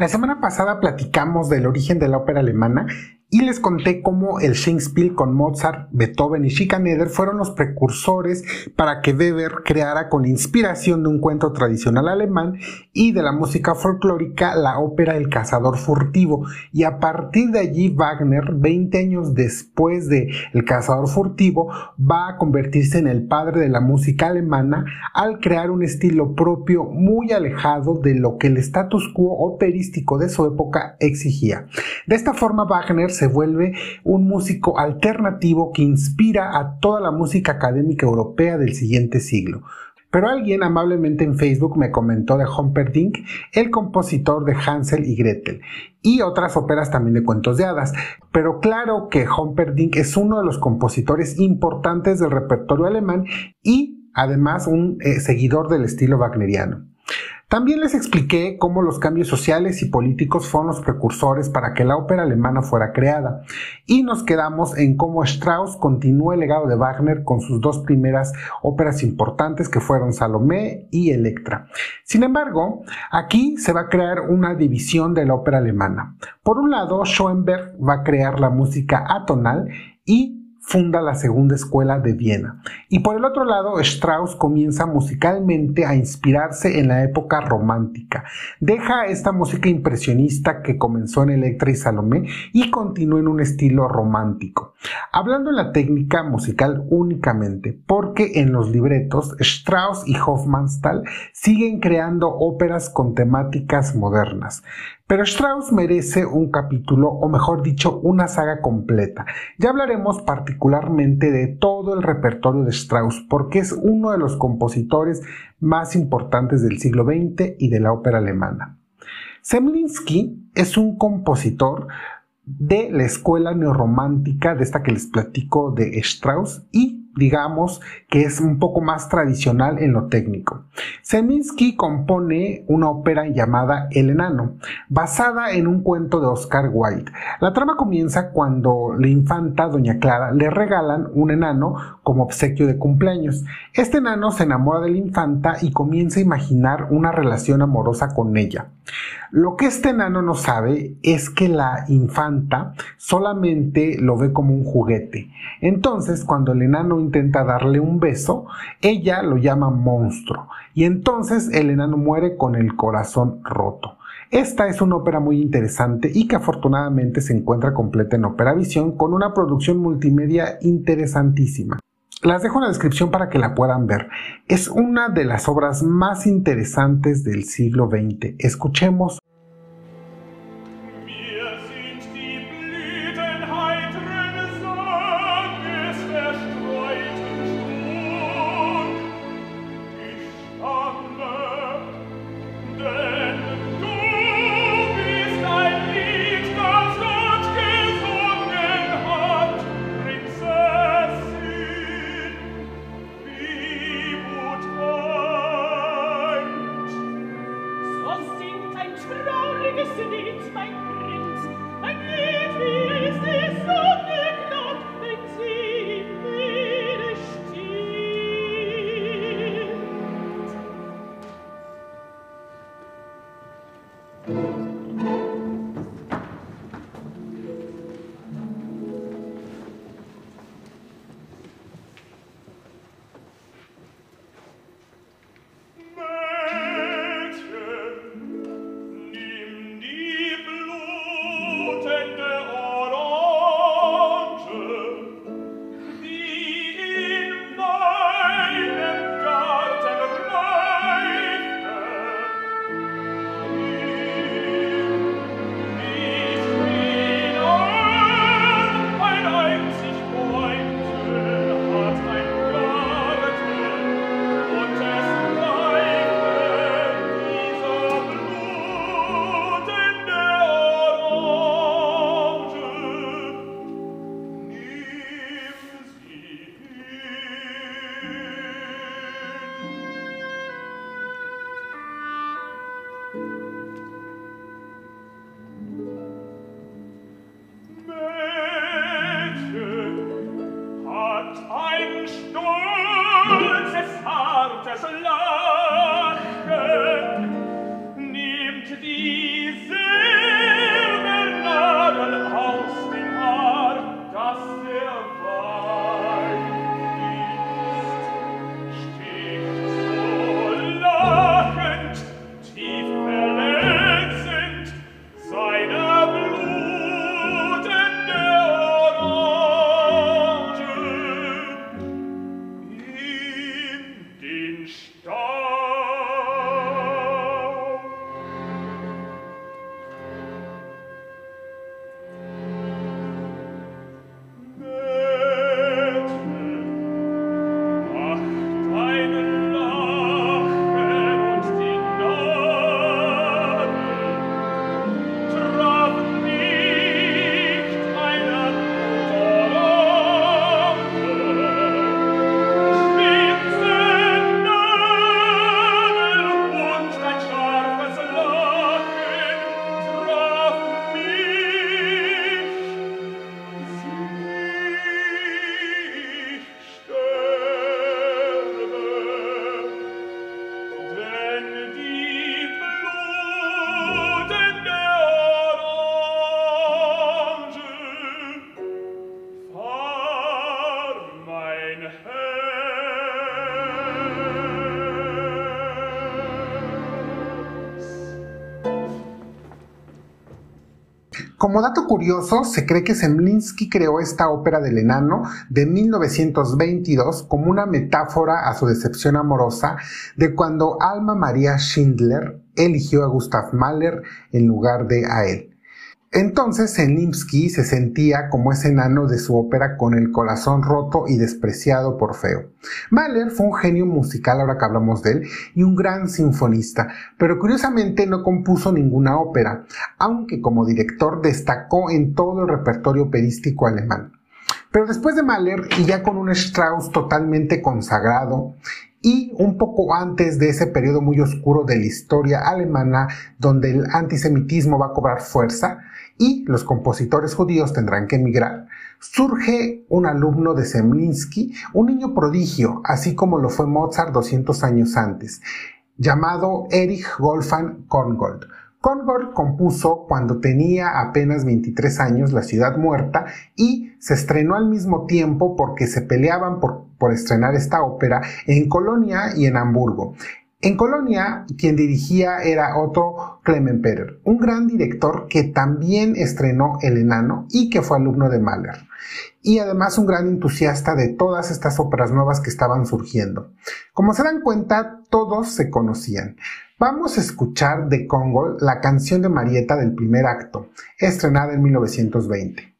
La semana pasada platicamos del origen de la ópera alemana y les conté cómo el Shakespeare con Mozart, Beethoven y Schikaneder fueron los precursores para que Weber creara con inspiración de un cuento tradicional alemán y de la música folclórica la ópera El cazador furtivo y a partir de allí Wagner 20 años después de El cazador furtivo va a convertirse en el padre de la música alemana al crear un estilo propio muy alejado de lo que el status quo operístico de su época exigía. De esta forma Wagner se vuelve un músico alternativo que inspira a toda la música académica europea del siguiente siglo. Pero alguien amablemente en Facebook me comentó de Humperdinck, el compositor de Hansel y Gretel, y otras óperas también de cuentos de hadas. Pero claro que Humperdinck es uno de los compositores importantes del repertorio alemán y además un eh, seguidor del estilo wagneriano. También les expliqué cómo los cambios sociales y políticos fueron los precursores para que la ópera alemana fuera creada, y nos quedamos en cómo Strauss continuó el legado de Wagner con sus dos primeras óperas importantes que fueron Salomé y Electra. Sin embargo, aquí se va a crear una división de la ópera alemana. Por un lado, Schoenberg va a crear la música atonal y funda la segunda escuela de Viena. Y por el otro lado, Strauss comienza musicalmente a inspirarse en la época romántica. Deja esta música impresionista que comenzó en Electra y Salomé y continúa en un estilo romántico. Hablando en la técnica musical únicamente, porque en los libretos Strauss y Hofmannsthal siguen creando óperas con temáticas modernas. Pero Strauss merece un capítulo, o mejor dicho, una saga completa. Ya hablaremos particularmente de todo el repertorio de Strauss, porque es uno de los compositores más importantes del siglo XX y de la ópera alemana. Semlinsky es un compositor de la escuela neorromántica, de esta que les platico de Strauss, y digamos que es un poco más tradicional en lo técnico. Seminsky compone una ópera llamada El Enano, basada en un cuento de Oscar Wilde. La trama comienza cuando la infanta Doña Clara le regalan un enano como obsequio de cumpleaños. Este enano se enamora de la infanta y comienza a imaginar una relación amorosa con ella. Lo que este enano no sabe es que la infanta solamente lo ve como un juguete. Entonces, cuando el enano intenta darle un beso, ella lo llama monstruo y entonces el enano muere con el corazón roto. Esta es una ópera muy interesante y que afortunadamente se encuentra completa en Opera Visión con una producción multimedia interesantísima. Las dejo en la descripción para que la puedan ver. Es una de las obras más interesantes del siglo XX. Escuchemos Como dato curioso, se cree que Zemlinsky creó esta ópera del enano de 1922 como una metáfora a su decepción amorosa de cuando Alma María Schindler eligió a Gustav Mahler en lugar de a él. Entonces Zemlinsky se sentía como ese enano de su ópera con el corazón roto y despreciado por feo. Mahler fue un genio musical, ahora que hablamos de él, y un gran sinfonista, pero curiosamente no compuso ninguna ópera, aunque como director destacó en todo el repertorio operístico alemán. Pero después de Mahler, y ya con un Strauss totalmente consagrado, y un poco antes de ese periodo muy oscuro de la historia alemana donde el antisemitismo va a cobrar fuerza y los compositores judíos tendrán que emigrar, surge un alumno de Zemlinsky, un niño prodigio, así como lo fue Mozart 200 años antes, llamado Erich Wolfgang Korngold. Korngold compuso cuando tenía apenas 23 años La ciudad muerta y se estrenó al mismo tiempo porque se peleaban por, por estrenar esta ópera en Colonia y en Hamburgo. En Colonia, quien dirigía era Otto Klemmenperer, un gran director que también estrenó El Enano y que fue alumno de Mahler. Y además un gran entusiasta de todas estas óperas nuevas que estaban surgiendo. Como se dan cuenta, todos se conocían. Vamos a escuchar de Congo la canción de Marieta del primer acto, estrenada en 1920.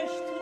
Christus.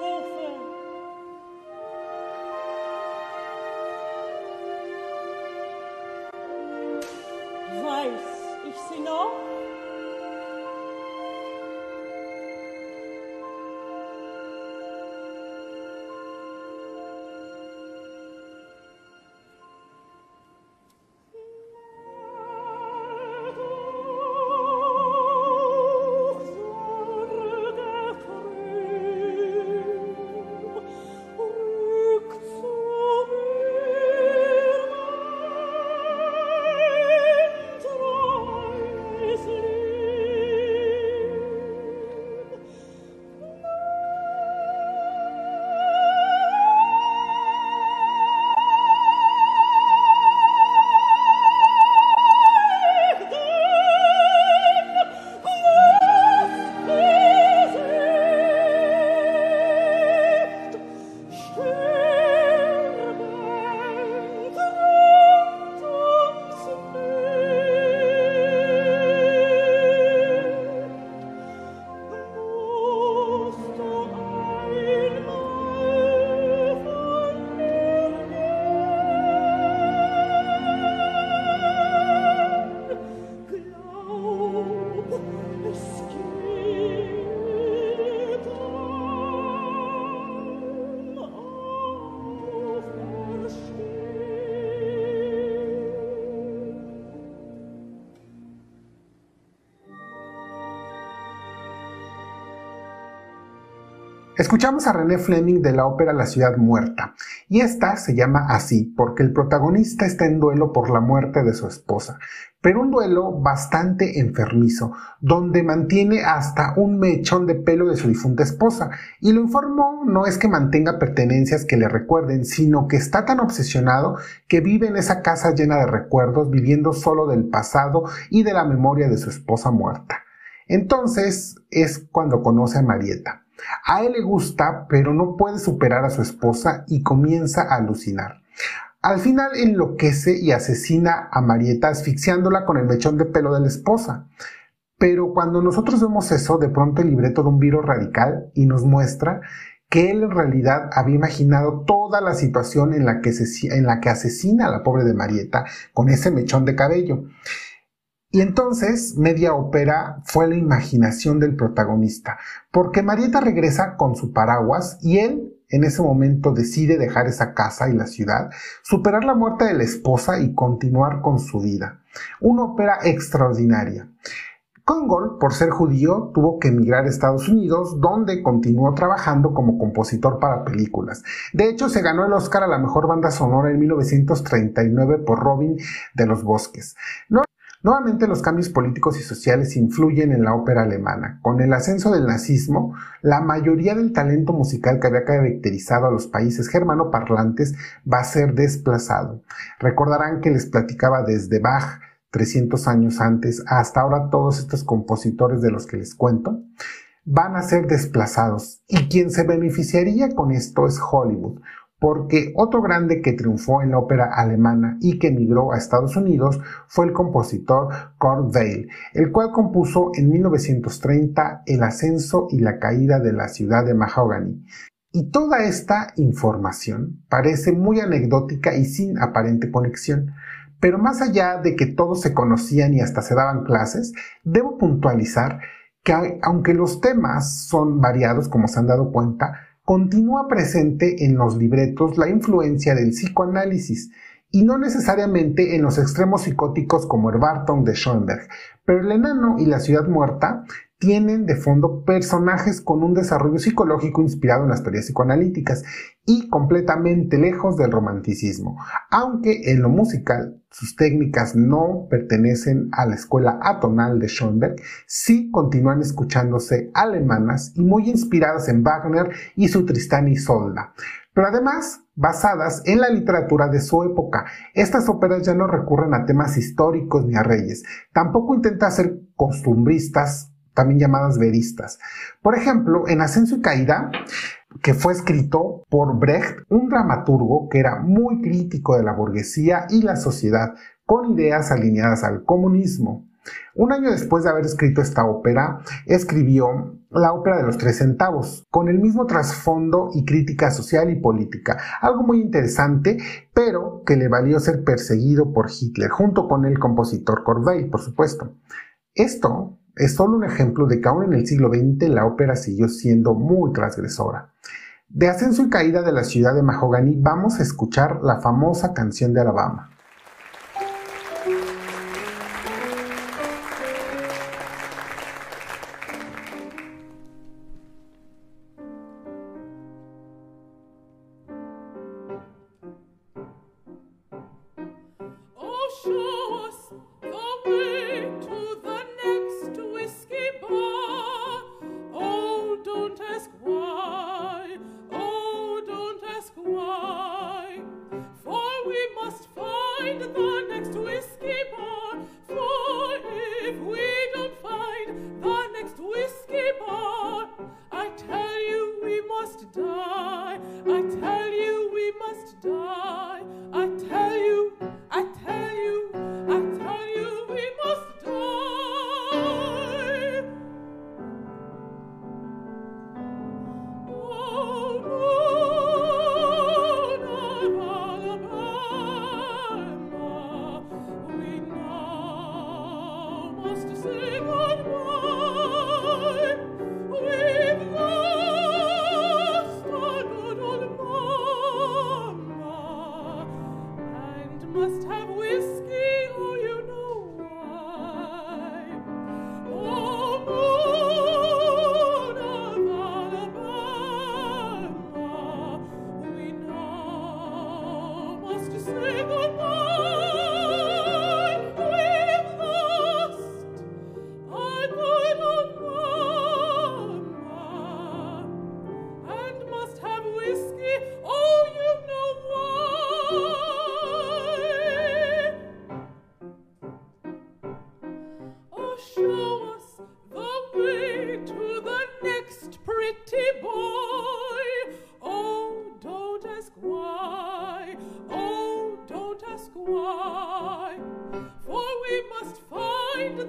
Escuchamos a René Fleming de la ópera La ciudad muerta, y esta se llama así porque el protagonista está en duelo por la muerte de su esposa, pero un duelo bastante enfermizo, donde mantiene hasta un mechón de pelo de su difunta esposa, y lo informó no es que mantenga pertenencias que le recuerden, sino que está tan obsesionado que vive en esa casa llena de recuerdos, viviendo solo del pasado y de la memoria de su esposa muerta. Entonces es cuando conoce a Marieta a él le gusta, pero no puede superar a su esposa y comienza a alucinar. Al final enloquece y asesina a Marieta asfixiándola con el mechón de pelo de la esposa. Pero cuando nosotros vemos eso, de pronto el libreto de un virus radical y nos muestra que él en realidad había imaginado toda la situación en la que, en la que asesina a la pobre de Marieta con ese mechón de cabello. Y entonces media ópera fue la imaginación del protagonista, porque Marieta regresa con su paraguas y él en ese momento decide dejar esa casa y la ciudad, superar la muerte de la esposa y continuar con su vida. Una ópera extraordinaria. Kongol, por ser judío, tuvo que emigrar a Estados Unidos, donde continuó trabajando como compositor para películas. De hecho, se ganó el Oscar a la mejor banda sonora en 1939 por Robin de los Bosques. Nuevamente los cambios políticos y sociales influyen en la ópera alemana. Con el ascenso del nazismo, la mayoría del talento musical que había caracterizado a los países germanoparlantes va a ser desplazado. Recordarán que les platicaba desde Bach 300 años antes hasta ahora todos estos compositores de los que les cuento van a ser desplazados y quien se beneficiaría con esto es Hollywood, porque otro grande que triunfó en la ópera alemana y que emigró a Estados Unidos fue el compositor Kurt Weill, el cual compuso en 1930 El ascenso y la caída de la ciudad de Mahogany. Y toda esta información parece muy anecdótica y sin aparente conexión, pero más allá de que todos se conocían y hasta se daban clases, debo puntualizar que aunque los temas son variados como se han dado cuenta, continúa presente en los libretos la influencia del psicoanálisis y no necesariamente en los extremos psicóticos como el Barton de Schoenberg, pero el enano y la ciudad muerta tienen de fondo personajes con un desarrollo psicológico inspirado en las teorías psicoanalíticas y completamente lejos del romanticismo, aunque en lo musical sus técnicas no pertenecen a la escuela atonal de Schoenberg, sí continúan escuchándose alemanas y muy inspiradas en Wagner y su Tristán y Solda, pero además basadas en la literatura de su época. Estas óperas ya no recurren a temas históricos ni a reyes, tampoco intenta ser costumbristas también llamadas veristas. Por ejemplo, en Ascenso y Caída, que fue escrito por Brecht, un dramaturgo que era muy crítico de la burguesía y la sociedad, con ideas alineadas al comunismo. Un año después de haber escrito esta ópera, escribió la ópera de los tres centavos, con el mismo trasfondo y crítica social y política, algo muy interesante, pero que le valió ser perseguido por Hitler, junto con el compositor Corday, por supuesto. Esto es solo un ejemplo de que aún en el siglo XX la ópera siguió siendo muy transgresora. De ascenso y caída de la ciudad de Mahogany vamos a escuchar la famosa canción de Alabama.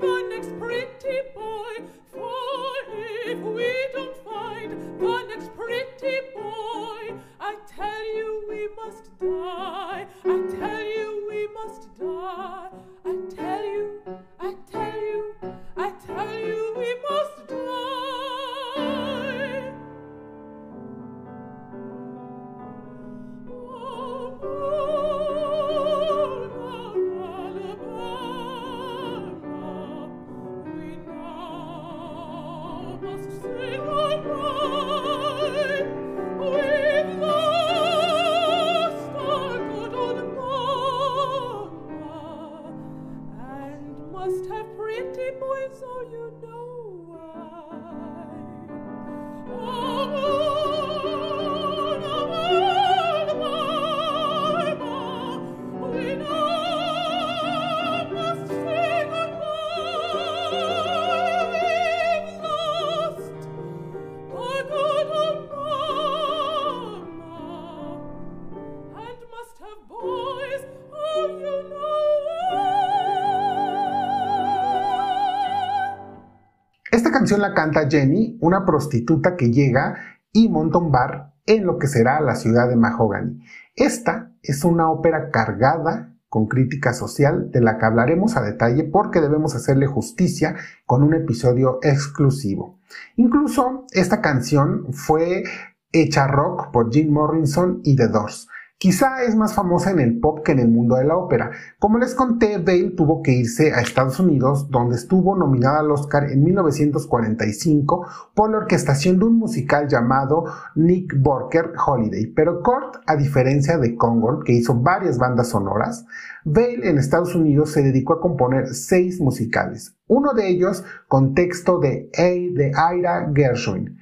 one. Esta canción la canta Jenny, una prostituta que llega y monta un bar en lo que será la ciudad de Mahogany. Esta es una ópera cargada con crítica social de la que hablaremos a detalle porque debemos hacerle justicia con un episodio exclusivo. Incluso esta canción fue hecha rock por Jim Morrison y The Doors. Quizá es más famosa en el pop que en el mundo de la ópera. Como les conté, Bale tuvo que irse a Estados Unidos, donde estuvo nominada al Oscar en 1945 por la orquestación de un musical llamado Nick Borker Holiday. Pero Kurt, a diferencia de Congold, que hizo varias bandas sonoras, Bale en Estados Unidos se dedicó a componer seis musicales, uno de ellos con texto de A. de Ira Gershwin.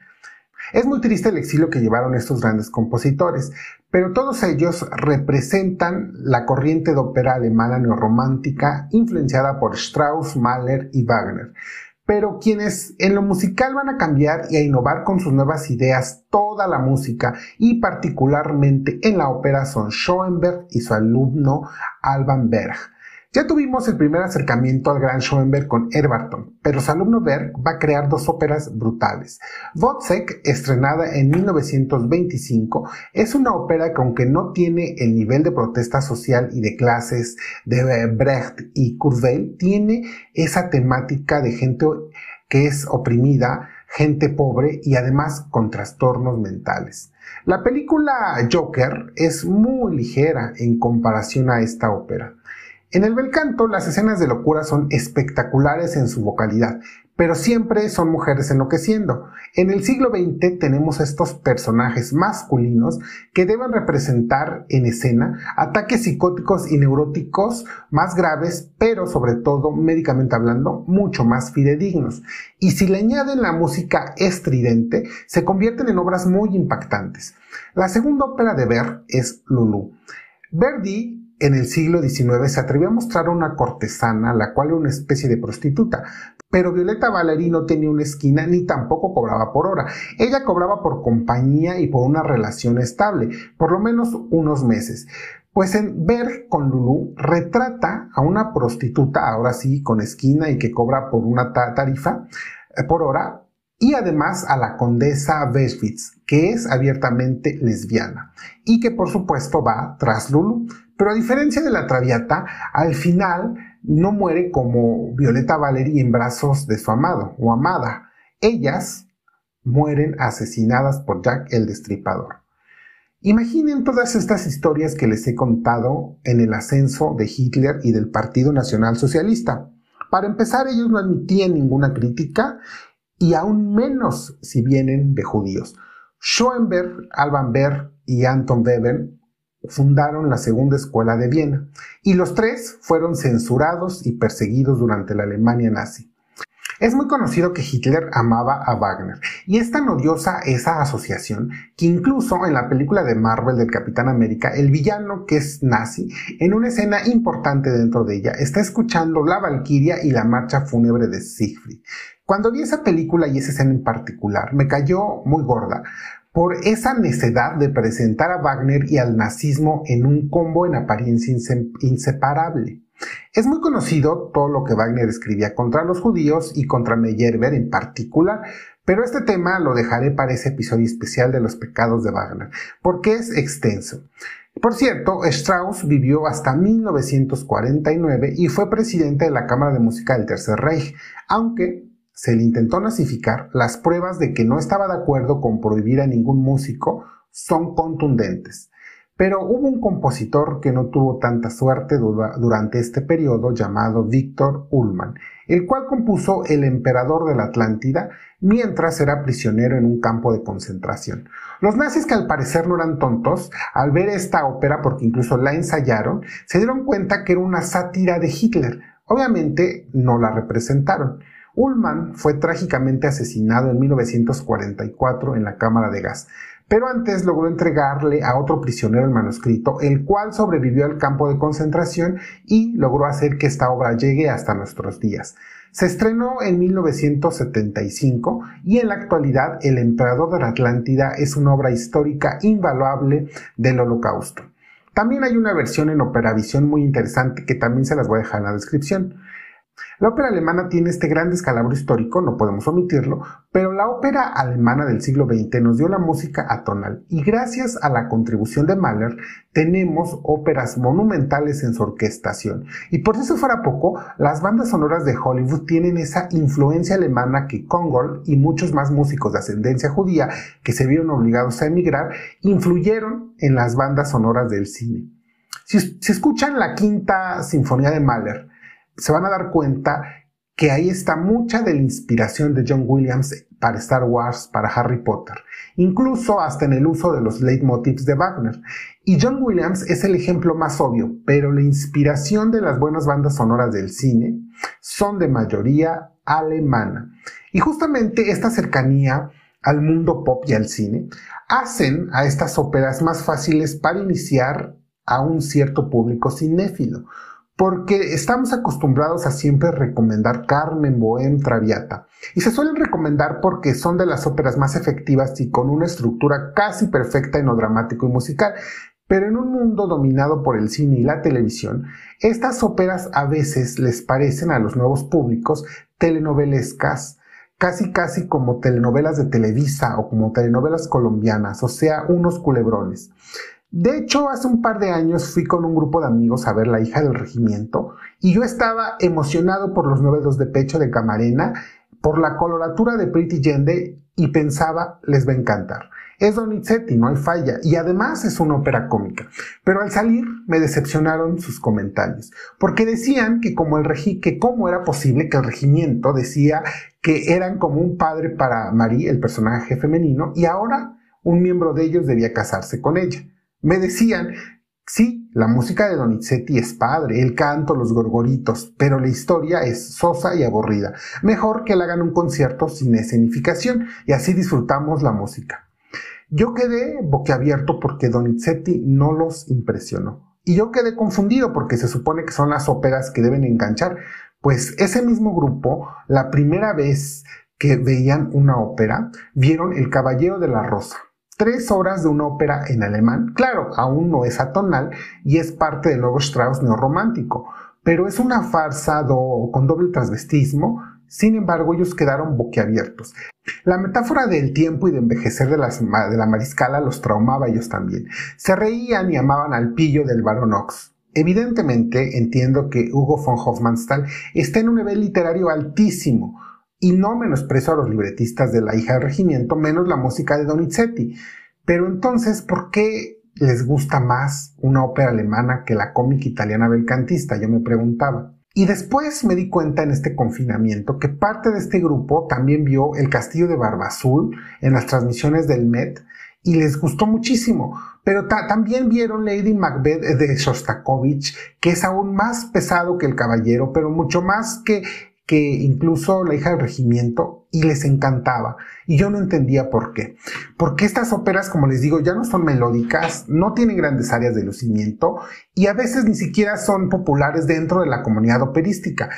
Es muy triste el exilio que llevaron estos grandes compositores, pero todos ellos representan la corriente de ópera alemana neorromántica influenciada por Strauss, Mahler y Wagner. Pero quienes en lo musical van a cambiar y a innovar con sus nuevas ideas toda la música y particularmente en la ópera son Schoenberg y su alumno Alban Berg. Ya tuvimos el primer acercamiento al gran Schoenberg con Herbarton, pero su alumno Berg va a crear dos óperas brutales. Wozzeck, estrenada en 1925, es una ópera que aunque no tiene el nivel de protesta social y de clases de Brecht y Kurzweil, tiene esa temática de gente que es oprimida, gente pobre y además con trastornos mentales. La película Joker es muy ligera en comparación a esta ópera. En el bel canto, las escenas de locura son espectaculares en su vocalidad, pero siempre son mujeres enloqueciendo. En el siglo XX tenemos estos personajes masculinos que deben representar en escena ataques psicóticos y neuróticos más graves, pero sobre todo, médicamente hablando, mucho más fidedignos. Y si le añaden la música estridente, se convierten en obras muy impactantes. La segunda ópera de Ver es Lulu. Verdi en el siglo XIX se atrevió a mostrar a una cortesana, la cual era una especie de prostituta, pero Violeta Valery no tenía una esquina ni tampoco cobraba por hora. Ella cobraba por compañía y por una relación estable, por lo menos unos meses. Pues en Ver con Lulu retrata a una prostituta, ahora sí, con esquina y que cobra por una tarifa eh, por hora, y además a la condesa Beschwitz, que es abiertamente lesbiana y que por supuesto va tras Lulu. Pero a diferencia de la Traviata, al final no muere como Violeta Valery en brazos de su amado o amada. Ellas mueren asesinadas por Jack el Destripador. Imaginen todas estas historias que les he contado en el ascenso de Hitler y del Partido Nacional Socialista. Para empezar, ellos no admitían ninguna crítica y aún menos si vienen de judíos. Schoenberg, Alban Berg y Anton Weber fundaron la Segunda Escuela de Viena, y los tres fueron censurados y perseguidos durante la Alemania nazi. Es muy conocido que Hitler amaba a Wagner, y es tan odiosa esa asociación que incluso en la película de Marvel del Capitán América, el villano que es nazi, en una escena importante dentro de ella, está escuchando la Valquiria y la marcha fúnebre de Siegfried. Cuando vi esa película y esa escena en particular, me cayó muy gorda por esa necedad de presentar a Wagner y al nazismo en un combo en apariencia inseparable. Es muy conocido todo lo que Wagner escribía contra los judíos y contra Meyerbeer en particular, pero este tema lo dejaré para ese episodio especial de los pecados de Wagner, porque es extenso. Por cierto, Strauss vivió hasta 1949 y fue presidente de la Cámara de Música del Tercer Reich, aunque se le intentó nazificar, las pruebas de que no estaba de acuerdo con prohibir a ningún músico son contundentes. Pero hubo un compositor que no tuvo tanta suerte durante este periodo llamado Víctor Ullmann, el cual compuso El Emperador de la Atlántida mientras era prisionero en un campo de concentración. Los nazis, que al parecer no eran tontos, al ver esta ópera, porque incluso la ensayaron, se dieron cuenta que era una sátira de Hitler. Obviamente no la representaron. Ullmann fue trágicamente asesinado en 1944 en la cámara de gas, pero antes logró entregarle a otro prisionero el manuscrito, el cual sobrevivió al campo de concentración y logró hacer que esta obra llegue hasta nuestros días. Se estrenó en 1975 y en la actualidad El Emperador de la Atlántida es una obra histórica invaluable del Holocausto. También hay una versión en operavisión muy interesante que también se las voy a dejar en la descripción. La ópera alemana tiene este gran descalabro histórico, no podemos omitirlo, pero la ópera alemana del siglo XX nos dio la música atonal y gracias a la contribución de Mahler tenemos óperas monumentales en su orquestación. Y por si eso fuera poco, las bandas sonoras de Hollywood tienen esa influencia alemana que Kongol y muchos más músicos de ascendencia judía que se vieron obligados a emigrar influyeron en las bandas sonoras del cine. Si, si escuchan la quinta sinfonía de Mahler, se van a dar cuenta que ahí está mucha de la inspiración de John Williams para Star Wars, para Harry Potter, incluso hasta en el uso de los leitmotivs de Wagner. Y John Williams es el ejemplo más obvio, pero la inspiración de las buenas bandas sonoras del cine son de mayoría alemana. Y justamente esta cercanía al mundo pop y al cine hacen a estas óperas más fáciles para iniciar a un cierto público cinéfilo porque estamos acostumbrados a siempre recomendar Carmen, Bohem, Traviata. Y se suelen recomendar porque son de las óperas más efectivas y con una estructura casi perfecta en lo dramático y musical. Pero en un mundo dominado por el cine y la televisión, estas óperas a veces les parecen a los nuevos públicos telenovelescas, casi casi como telenovelas de Televisa o como telenovelas colombianas, o sea, unos culebrones. De hecho, hace un par de años fui con un grupo de amigos a ver La hija del regimiento y yo estaba emocionado por los nueve dos de pecho de Camarena, por la coloratura de Pretty Yende y pensaba, les va a encantar. Es Donizetti, no hay falla, y además es una ópera cómica. Pero al salir me decepcionaron sus comentarios, porque decían que como el regi que cómo era posible que el regimiento decía que eran como un padre para Marie, el personaje femenino, y ahora un miembro de ellos debía casarse con ella. Me decían, sí, la música de Donizetti es padre, el canto, los gorgoritos, pero la historia es sosa y aburrida. Mejor que le hagan un concierto sin escenificación y así disfrutamos la música. Yo quedé boquiabierto porque Donizetti no los impresionó. Y yo quedé confundido porque se supone que son las óperas que deben enganchar. Pues ese mismo grupo, la primera vez que veían una ópera, vieron El Caballero de la Rosa tres horas de una ópera en alemán. Claro, aún no es atonal y es parte del nuevo Strauss neorromántico, pero es una farsa con doble transvestismo. Sin embargo, ellos quedaron boquiabiertos. La metáfora del tiempo y de envejecer de, la mariscala los traumaba a ellos también. Se reían y amaban al pillo del barón Ox. Evidentemente, entiendo que Hugo von Hofmannsthal está en un nivel literario altísimo, y no menosprecio a los libretistas de La hija del regimiento, menos la música de Donizetti. Pero entonces, ¿por qué les gusta más una ópera alemana que la cómica italiana belcantista? Yo me preguntaba. Y después me di cuenta en este confinamiento que parte de este grupo también vio El Castillo de Barba Azul en las transmisiones del Met y les gustó muchísimo. Pero también vieron Lady Macbeth de Shostakovich, que es aún más pesado que El Caballero, pero mucho más que, que incluso La hija del regimiento, y les encantaba. Y yo no entendía por qué. Porque estas óperas, como les digo, ya no son melódicas, no tienen grandes áreas de lucimiento y a veces ni siquiera son populares dentro de la comunidad operística.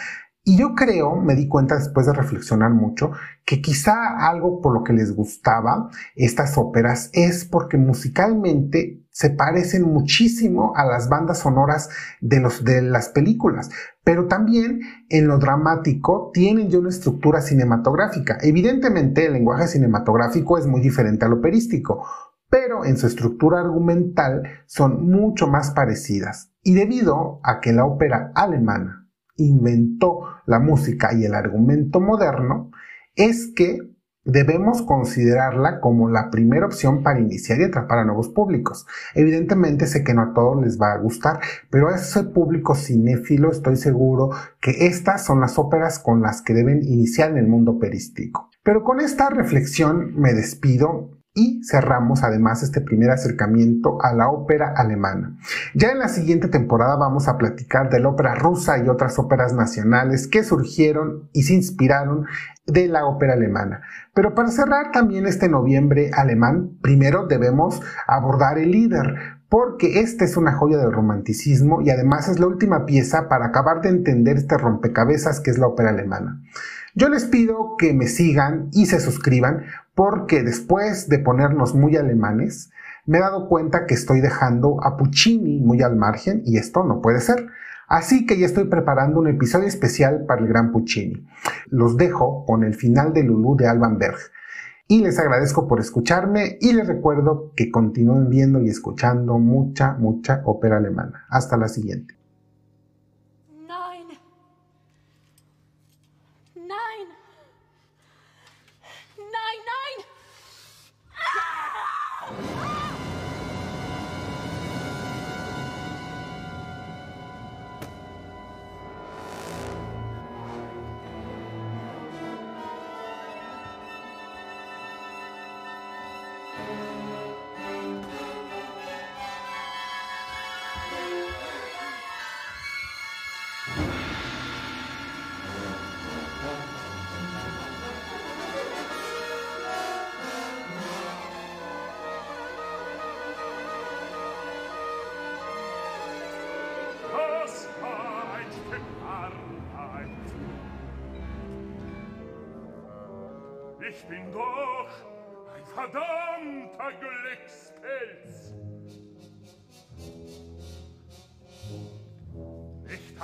Y yo creo, me di cuenta después de reflexionar mucho, que quizá algo por lo que les gustaba estas óperas es porque musicalmente se parecen muchísimo a las bandas sonoras de, de las películas, pero también en lo dramático tienen ya una estructura cinematográfica. Evidentemente el lenguaje cinematográfico es muy diferente al operístico, pero en su estructura argumental son mucho más parecidas. Y debido a que la ópera alemana inventó la música y el argumento moderno, es que debemos considerarla como la primera opción para iniciar y atrapar a nuevos públicos. Evidentemente sé que no a todos les va a gustar, pero a ese público cinéfilo estoy seguro que estas son las óperas con las que deben iniciar en el mundo operístico. Pero con esta reflexión me despido y cerramos además este primer acercamiento a la ópera alemana. Ya en la siguiente temporada vamos a platicar de la ópera rusa y otras óperas nacionales que surgieron y se inspiraron de la ópera alemana. Pero para cerrar también este noviembre alemán, primero debemos abordar el líder, porque esta es una joya del romanticismo y además es la última pieza para acabar de entender este rompecabezas que es la ópera alemana. Yo les pido que me sigan y se suscriban porque después de ponernos muy alemanes, me he dado cuenta que estoy dejando a Puccini muy al margen y esto no puede ser. Así que ya estoy preparando un episodio especial para el gran Puccini. Los dejo con el final de Lulu de Alban Berg. Y les agradezco por escucharme y les recuerdo que continúen viendo y escuchando mucha, mucha ópera alemana. Hasta la siguiente.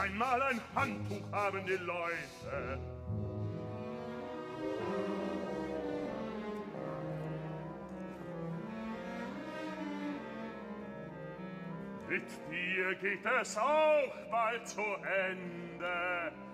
Einmal ein Handtuch haben die Leute. Mit dir geht es auch bald zu Ende.